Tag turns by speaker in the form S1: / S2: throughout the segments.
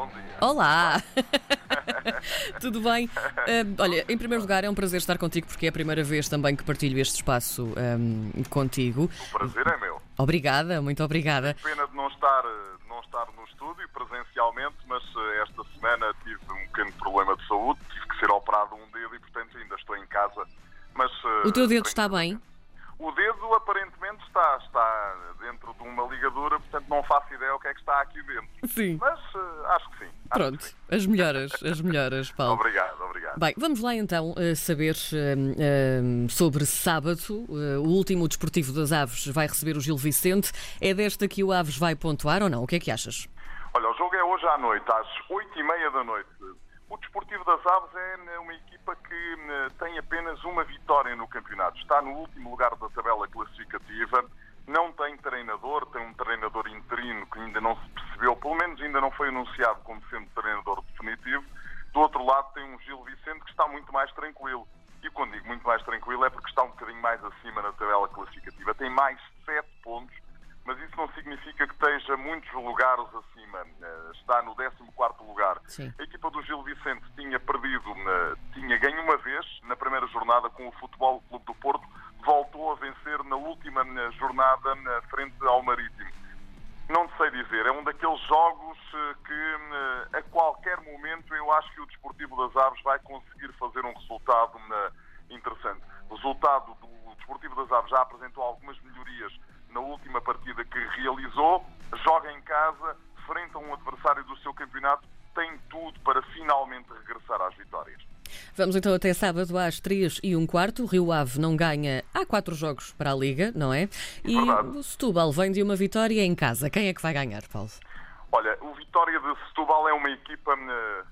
S1: bom dia.
S2: Olá! Tudo bem? Uh, olha, em primeiro lugar, é um prazer estar contigo porque é a primeira vez também que partilho este espaço um, contigo.
S1: O prazer é meu.
S2: Obrigada, muito obrigada.
S1: Pena de não estar, não estar no estúdio presencialmente, mas eh, esta semana tive um pequeno problema de saúde, tive que ser operado um dedo e, portanto, ainda estou em casa. Mas, eh,
S2: o teu dedo está bem?
S1: O dedo aparentemente está, está dentro de uma ligadura, portanto não faço ideia o que é que está aqui dentro.
S2: Sim.
S1: Mas uh, acho que sim. Acho
S2: Pronto,
S1: que sim.
S2: as melhoras, as melhoras, Paulo.
S1: Obrigado, obrigado.
S2: Bem, vamos lá então uh, saber uh, sobre sábado. o último Desportivo das Aves vai receber o Gil Vicente. É desta que o Aves vai pontuar ou não? O que é que achas?
S1: Olha, o jogo é hoje à noite, às oito e meia da noite. O Desportivo das Aves é né, uma equipa que né, tem apenas uma vitória no campeonato. Está no último lugar da tabela classificativa. Não tem treinador, tem um treinador interino que ainda não se percebeu, pelo menos ainda não foi anunciado como sendo treinador definitivo. Do outro lado tem um Gil Vicente que está muito mais tranquilo. E quando digo muito mais tranquilo é porque está um bocadinho mais acima na tabela classificativa. Tem mais sete pontos mas isso não significa que esteja muitos lugares acima. Eh, está no 14 lugar.
S2: Sim.
S1: A equipa do Gil Vicente tinha perdido, eh, tinha ganho uma vez na primeira jornada com o Futebol Clube do Porto, voltou a vencer na última eh, jornada frente ao Marítimo. Não sei dizer, é um daqueles jogos que a qualquer momento eu acho que o Desportivo das Aves vai conseguir fazer um resultado interessante. O resultado do Desportivo das Aves já apresentou algumas melhorias na última partida que realizou, joga em casa, frente a um adversário do seu campeonato, tem tudo para finalmente regressar às vitórias.
S2: Vamos então até sábado às 3 e um quarto. O Rio Ave não ganha há quatro jogos para a Liga, não é? E
S1: Verdade.
S2: o Setúbal vem de uma vitória em casa. Quem é que vai ganhar, Paulo?
S1: Olha, o Vitória de Setúbal é uma equipa, eh,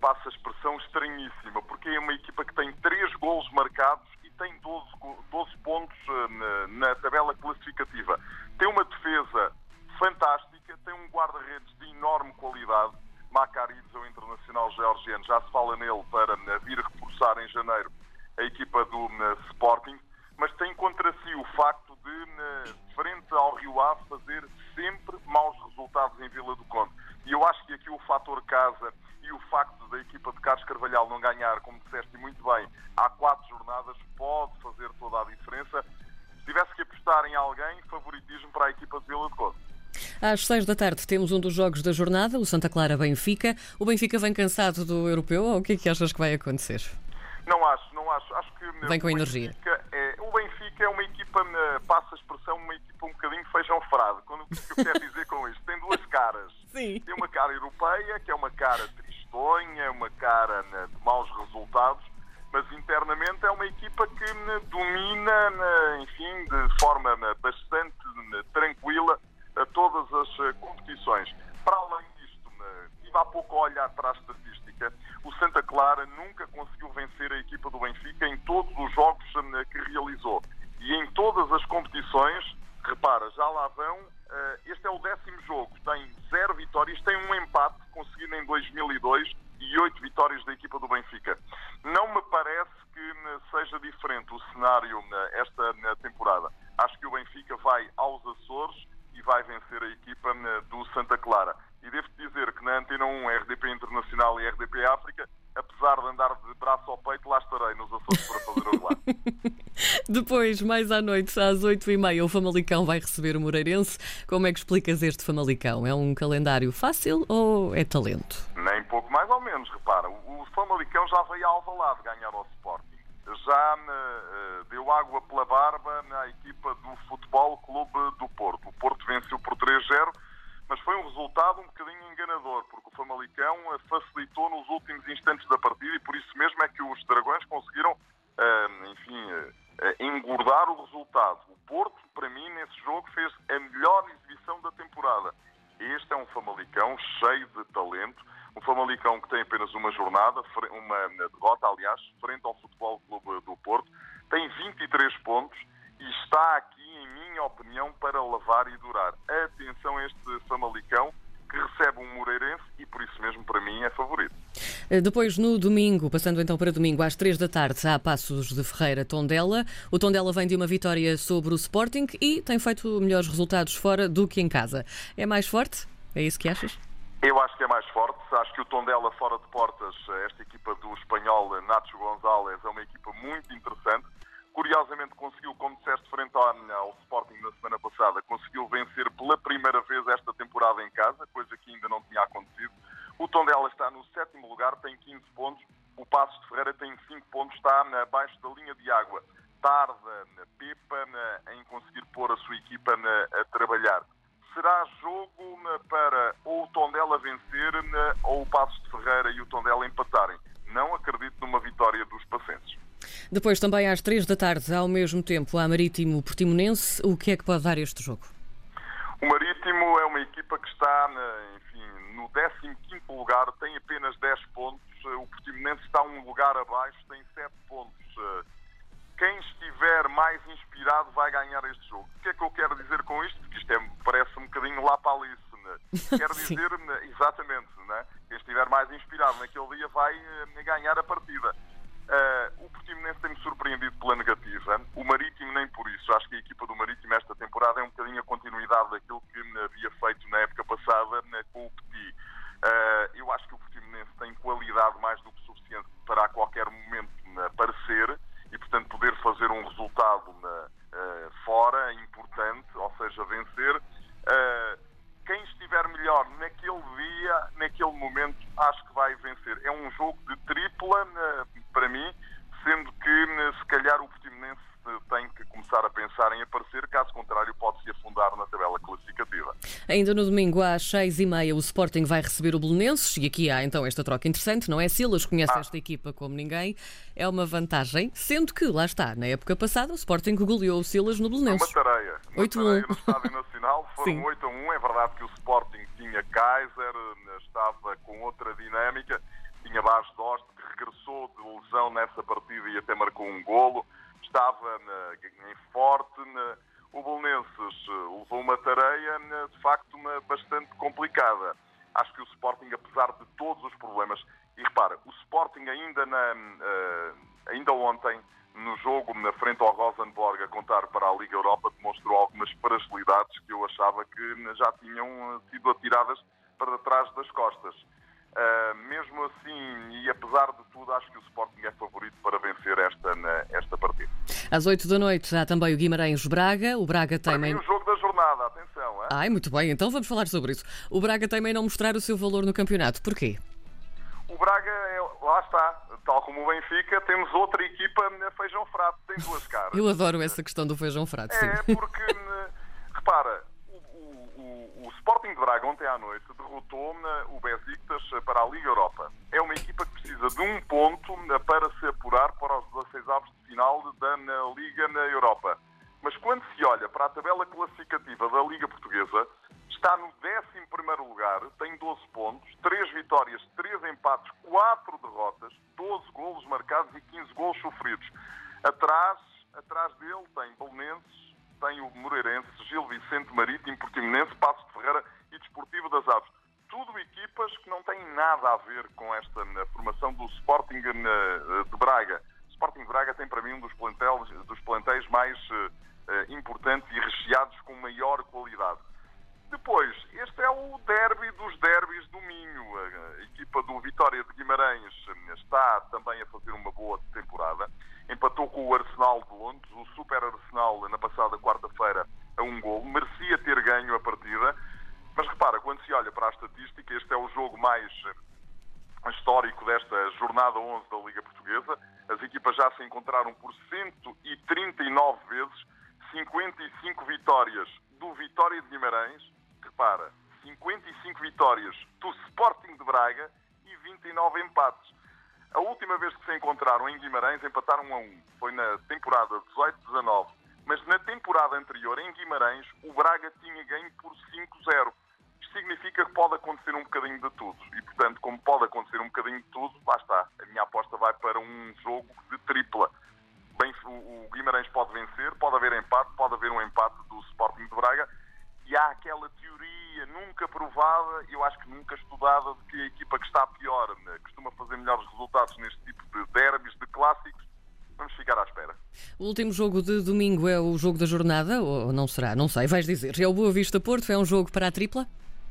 S1: passa a expressão, estranhíssima, porque é uma equipa que tem três golos marcados tem 12, 12 pontos eh, na, na tabela classificativa. Tem uma defesa fantástica, tem um guarda-redes de enorme qualidade. Macarides, o internacional georgiano, já se fala nele para eh, vir reforçar em janeiro a equipa do eh, Sporting, mas tem contra si o facto de, frente ao Rio Ave, fazer sempre maus resultados em Vila do Conde. E eu acho que aqui o fator casa e o facto da equipa de Carlos Carvalhal não ganhar, como disseste muito bem, há quatro jornadas, pode fazer toda a diferença. Se tivesse que apostar em alguém, favoritismo para a equipa de Vila de Conde.
S2: Às seis da tarde temos um dos jogos da jornada, o Santa Clara Benfica. O Benfica vem cansado do europeu ou o que é que achas que vai acontecer?
S1: Não acho, não acho. Acho que
S2: vem com energia.
S1: É, o Benfica é uma equipa, passa a expressão, uma equipa um bocadinho feijão frado. Quando, o que eu quero dizer com isto? Tem duas caras.
S2: Sim.
S1: Tem uma cara europeia, que é uma cara tristonha, uma cara né, de maus resultados, mas internamente é uma equipa que né, domina, né, enfim, de forma bastante tranquila a todas as eh, competições. Para além disto, estive há pouco a olhar para a estatística, o Santa Clara nunca conseguiu vencer a equipa do Benfica em todos os jogos que realizou. E em todas as competições, repara, já lá vão Uh, este é o décimo jogo, tem zero vitórias, tem um empate conseguido em 2002 e oito vitórias da equipa do Benfica. Não me parece que uh, seja diferente o cenário uh, esta temporada. Acho que o Benfica vai aos Açores e vai vencer a equipa do Santa Clara. E devo dizer que na Antena 1, RDP Internacional e RDP África, apesar de andar de braço ao peito, lá estarei nos Açores para fazer o relato.
S2: Depois, mais à noite, às 8h30, o Famalicão vai receber o Moreirense. Como é que explicas este Famalicão? É um calendário fácil ou é talento?
S1: Nem pouco mais ou menos, repara. O Famalicão já veio ao Alvalade ganhar ao Sporting. Já uh, deu água pela barba na equipa do Futebol Clube do Porto. O Porto venceu por 3-0 mas foi um resultado um bocadinho enganador, porque o Famalicão eh, facilitou nos últimos instantes da partida e por isso mesmo é que os Dragões conseguiram, uh, enfim, uh, engordar o resultado. O Porto, para mim, nesse jogo, fez a melhor exibição da temporada. Este é um Famalicão cheio de talento, um Famalicão que tem apenas uma jornada, uma derrota, aliás, frente ao Futebol Clube do Porto, tem 23 pontos e está aqui, minha opinião, para levar e durar. Atenção a este Famalicão, que recebe um Moreirense e por isso mesmo para mim é favorito.
S2: Eh, depois, no domingo, passando então para domingo, às três da tarde, há Passos de Ferreira Tondela. O Tondela vem de uma vitória sobre o Sporting e tem feito melhores resultados fora do que em casa. É mais forte? É isso que achas?
S1: Eu acho que é mais forte. Acho que o Tondela fora de portas, esta equipa do espanhol Nacho González, é uma equipa muito interessante. Curiosamente conseguiu, como disseste, frente ao Sporting na semana passada, conseguiu vencer pela primeira vez esta temporada em casa, coisa que ainda não tinha acontecido. O Tondela está no sétimo lugar, tem 15 pontos. O Passos de Ferreira tem 5 pontos, está abaixo da linha de água. Tarda na Pepa em conseguir pôr a sua equipa a trabalhar. Será jogo para ou o Tondela vencer ou o Passos de Ferreira e o Tondela empatarem. Não acredito numa vitória dos pacenses.
S2: Depois, também às três da tarde, ao mesmo tempo, há Marítimo Portimonense. O que é que pode dar este jogo?
S1: O Marítimo é uma equipa que está, enfim, no 15 lugar, tem apenas 10 pontos. O Portimonense está um lugar abaixo, tem 7 pontos. Quem estiver mais inspirado vai ganhar este jogo. O que é que eu quero dizer com isto? Porque isto é, parece um bocadinho lá para Alice. Né? Quero dizer, exatamente, né? quem estiver mais inspirado naquele dia vai eh, ganhar a partida. Uh, o Portimonense tem-me surpreendido pela negativa. O Marítimo nem por isso. Acho que a equipa do Marítimo esta temporada é um bocadinho a continuidade daquilo que havia feito na época passada né, com o Petit. Uh, eu acho que o Portimonense tem qualidade mais do que suficiente para a qualquer momento né, aparecer e, portanto, poder fazer um resultado né, uh, fora importante, ou seja, vencer. quem estiver melhor naquele dia, naquele momento, acho que vai vencer. É um jogo de tripla para mim, sendo que eh, se calhar o Portimonense eh, tem que começar a pensar em aparecer, caso contrário pode se afundar na tabela classificativa.
S2: Ainda no domingo às seis e meia o Sporting vai receber o Belenenses e aqui há então esta troca interessante, não é? Silas conhece ah. esta equipa como ninguém, é uma vantagem, sendo que lá está, na época passada o Sporting goleou o Silas no Belenenses.
S1: Uma tareia, uma 8 tareia no Estádio Nacional, foram Sim. 8 a 1, é verdade que o Sporting tinha Kaiser, eh, estava com outra dinâmica, tinha Bas Dost, que regressou de lesão nessa partida e até marcou um golo. Estava na, em forte. Na, o Bolonenses eh, levou uma tareia, de facto, uma, bastante complicada. Acho que o Sporting, apesar de todos os problemas, e repara, o Sporting ainda, na, uh, ainda ontem, no jogo na frente ao Rosenborg a contar para a Liga Europa, demonstrou algumas fragilidades que eu achava que já tinham eh, sido atiradas para trás das costas. Uh, mesmo assim, e apesar de tudo, acho que o Sporting é favorito para vencer esta, esta partida.
S2: Às 8 da noite há também o Guimarães-Braga. O Braga tem.
S1: Para mim, o jogo da jornada, atenção. Hein?
S2: Ai, muito bem, então vamos falar sobre isso. O Braga tem não mostrar o seu valor no campeonato. Porquê?
S1: O Braga, é, lá está, tal como o Benfica, temos outra equipa feijão frato, tem duas caras.
S2: Eu adoro essa questão do feijão frato, sim.
S1: É, porque, repara, o Sporting de Braga ontem à noite derrotou o Besiktas para a Liga Europa. É uma equipa que precisa de um ponto para se apurar para os 16 avos de final da Liga na Europa. Mas quando se olha para a tabela classificativa da Liga Portuguesa, está no 11 lugar, tem 12 pontos, 3 vitórias, 3 empates, 4 derrotas, 12 golos marcados e 15 golos sofridos. Atrás, atrás dele tem Belenenses, tem o Moreirense, Gil Vicente Marítimo, Portimonense, Passo de Ferreira e Desportivo das Aves. Tudo equipas que não têm nada a ver com esta formação do Sporting de Braga. Sporting Braga tem para mim um dos plantéis, dos plantéis mais uh, importantes e recheados com maior qualidade. Depois, este é o derby dos derbys do Minho. A equipa do Vitória de Guimarães está também a fazer uma boa temporada empatou com o Arsenal de Londres, o Super Arsenal na passada quarta-feira a um gol, merecia ter ganho a partida, mas repara, quando se olha para a estatística, este é o jogo mais eh, histórico desta jornada 11 da Liga Portuguesa. As equipas já se encontraram por 139 vezes, 55 vitórias do Vitória de Guimarães, repara, 55 vitórias do Sporting de Braga e 29 empates. A última vez que se encontraram em Guimarães empataram a um. Foi na temporada 18-19. Mas na temporada anterior, em Guimarães, o Braga tinha ganho por 5-0. Significa que pode acontecer um bocadinho de tudo. E, portanto, como pode acontecer um bocadinho de tudo, lá está. A minha aposta vai para um jogo de tripla. Bem, o Guimarães pode vencer, pode haver empate, pode haver um empate do Sporting de Braga. E há aquela teoria nunca provada, eu acho que nunca estudada, de que a equipa que está pior né, costuma fazer melhores resultados neste tipo de derbys, de clássicos. Vamos ficar à espera.
S2: O último jogo de domingo é o jogo da jornada, ou não será? Não sei, vais dizer. É o Boa Vista Porto, é um jogo para a tripla?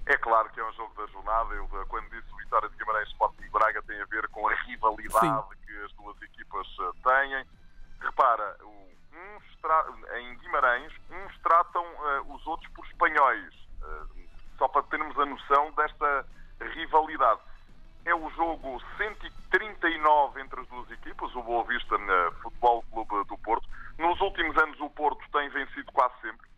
S1: É claro que é um jogo da jornada. Eu, quando disse o Vitória de Guimarães Sporting Braga, tem a ver com a rivalidade Sim. que as duas equipas eh, têm. Repara, em Guimarães, uns tratam uh, os outros por espanhóis. Uh, só para termos a noção desta rivalidade. É o jogo 139 entre as duas equipas, o Boa Vista uh, Futebol Clube do Porto. Nos últimos anos o Porto tem vencido quase sempre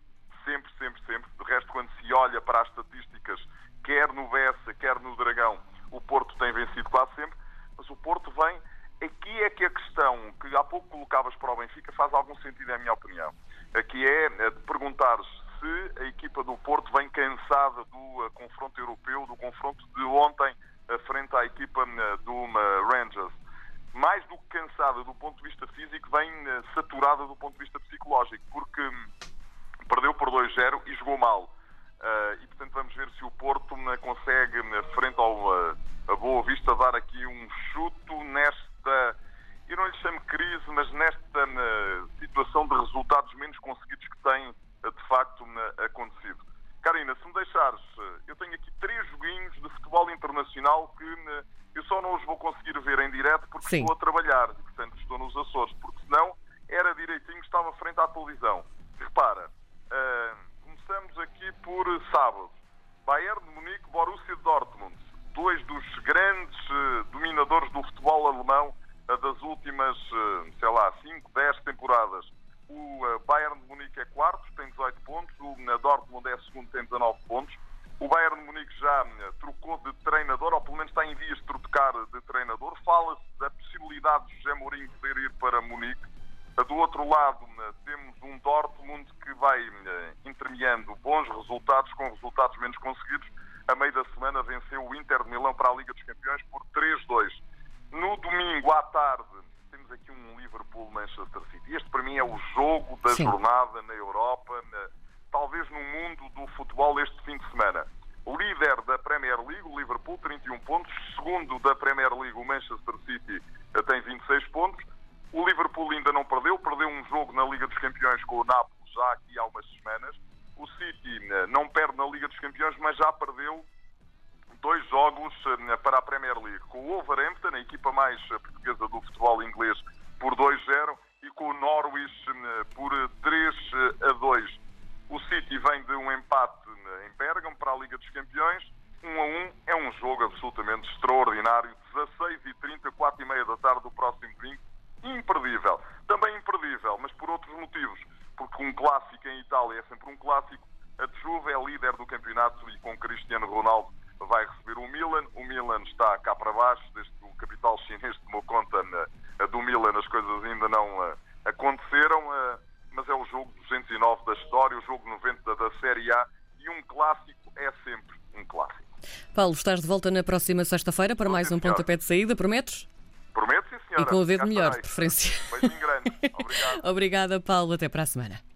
S1: sempre, sempre, sempre. De resto, quando se olha para as estatísticas, quer no Bessa, quer no Dragão, o Porto tem vencido quase sempre, mas o Porto vem. Aqui é que a questão que há pouco colocavas para o Benfica faz algum sentido, é a minha opinião. Aqui é de perguntar se a equipa do Porto vem cansada do uh, confronto europeu, do confronto de ontem uh, frente à equipa uh, do Rangers. Mais do que cansada do ponto de vista físico, vem saturada do ponto de vista psicológico, porque hum, por 2-0 e jogou mal. Uh, e portanto vamos ver se o Porto né, consegue, né, frente ao uh, a Boa Vista, dar aqui um chuto nesta, eu não lhe chamo crise, mas nesta uh, situação de resultados menos conseguidos que tem de facto acontecido. Karina, se me deixares, eu tenho aqui três joguinhos de futebol internacional que eu só não os vou conseguir ver em direto porque Sim. estou a trabalhar, e, portanto estou nos Açores, porque senão era direitinho, estava frente à televisão. Repara, Uh, começamos aqui por sábado. Bayern de Munique, Borussia Dortmund. Dois dos grandes uh, dominadores do futebol alemão uh, das últimas, sei lá, 5, 10 temporadas. O Bayern de Munique é quarto, tem 18 pontos. O Dortmund é segundo, tem 19 pontos. O Bayern de Munique já trocou de treinador, ou pelo menos está em vias de trocar de treinador. Fala-se da possibilidade de José Mourinho poder ir para Munique. Do outro lado, temos um Dortmund que vai eh, intermeando bons resultados com resultados menos conseguidos. A meio da semana venceu o Inter de Milão para a Liga dos Campeões por 3-2. No domingo à tarde, temos aqui um Liverpool-Manchester City. Este, para mim, é o jogo da Sim. jornada na Europa, na, talvez no mundo do futebol este fim de semana. O líder da Premier League, o Liverpool, 31 pontos. Segundo da Premier League, o Manchester City eh, tem 26 pontos. O Liverpool ainda não perdeu, perdeu um jogo na Liga dos Campeões com o Nápoles já aqui há umas semanas. O City eh, não perde na Liga dos Campeões, mas já perdeu dois jogos eh, para a Premier League. Com o Wolverhampton, a equipa mais eh, portuguesa do futebol inglês, por 2-0 e com o Norwich por 3 a 2. O City vem de um empate em Bergamo para a Liga dos Campeões. 1 a 1 é um jogo absolutamente extraordinário. 16 e 30, 4 e meia da tarde do próximo domingo imperdível. Também imperdível, mas por outros motivos. Porque um clássico em Itália é sempre um clássico. A Juve é líder do campeonato e com Cristiano Ronaldo vai receber o Milan. O Milan está cá para baixo, desde que o capital chinês tomou conta na, do Milan, as coisas ainda não uh, aconteceram, uh, mas é o jogo 209 da história, o jogo 90 da Série A e um clássico é sempre um clássico.
S2: Paulo, estás de volta na próxima sexta-feira para mais um pontapé de saída, prometes? E com o dedo melhor, de preferência.
S1: Beijinho grande. Obrigado.
S2: Obrigada, Paulo. Até para a semana.